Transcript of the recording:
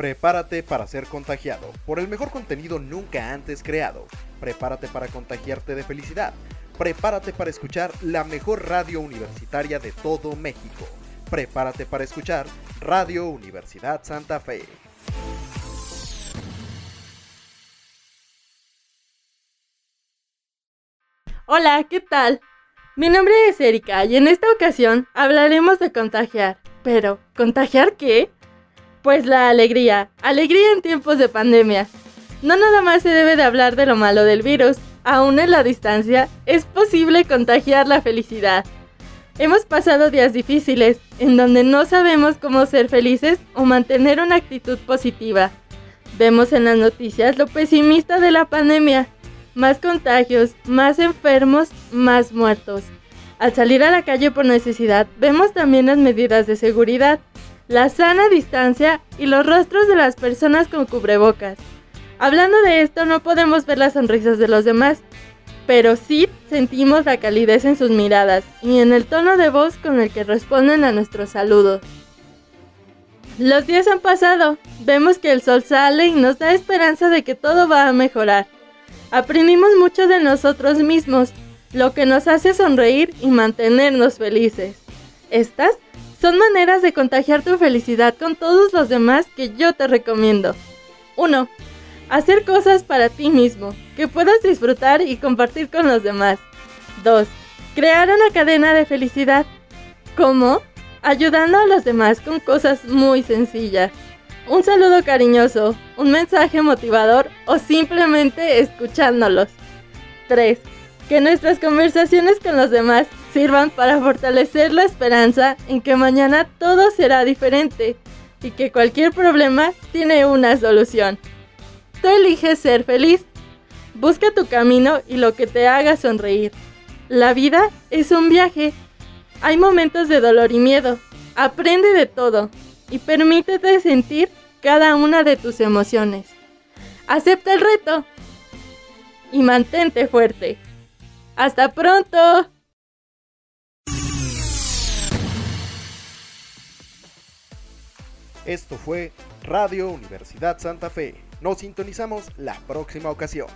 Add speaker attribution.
Speaker 1: Prepárate para ser contagiado por el mejor contenido nunca antes creado. Prepárate para contagiarte de felicidad. Prepárate para escuchar la mejor radio universitaria de todo México. Prepárate para escuchar Radio Universidad Santa Fe.
Speaker 2: Hola, ¿qué tal? Mi nombre es Erika y en esta ocasión hablaremos de contagiar. Pero, ¿contagiar qué? Pues la alegría, alegría en tiempos de pandemia. No nada más se debe de hablar de lo malo del virus, aún en la distancia es posible contagiar la felicidad. Hemos pasado días difíciles, en donde no sabemos cómo ser felices o mantener una actitud positiva. Vemos en las noticias lo pesimista de la pandemia, más contagios, más enfermos, más muertos. Al salir a la calle por necesidad, vemos también las medidas de seguridad, la sana distancia y los rostros de las personas con cubrebocas. Hablando de esto, no podemos ver las sonrisas de los demás, pero sí sentimos la calidez en sus miradas y en el tono de voz con el que responden a nuestros saludos. Los días han pasado, vemos que el sol sale y nos da esperanza de que todo va a mejorar. Aprendimos mucho de nosotros mismos, lo que nos hace sonreír y mantenernos felices. Estas son maneras de contagiar tu felicidad con todos los demás que yo te recomiendo. 1. Hacer cosas para ti mismo, que puedas disfrutar y compartir con los demás. 2. Crear una cadena de felicidad. ¿Cómo? Ayudando a los demás con cosas muy sencillas. Un saludo cariñoso, un mensaje motivador o simplemente escuchándolos. 3. Que nuestras conversaciones con los demás sirvan para fortalecer la esperanza en que mañana todo será diferente y que cualquier problema tiene una solución. Tú eliges ser feliz. Busca tu camino y lo que te haga sonreír. La vida es un viaje. Hay momentos de dolor y miedo. Aprende de todo y permítete sentir cada una de tus emociones. Acepta el reto y mantente fuerte. ¡Hasta pronto!
Speaker 1: Esto fue Radio Universidad Santa Fe. Nos sintonizamos la próxima ocasión.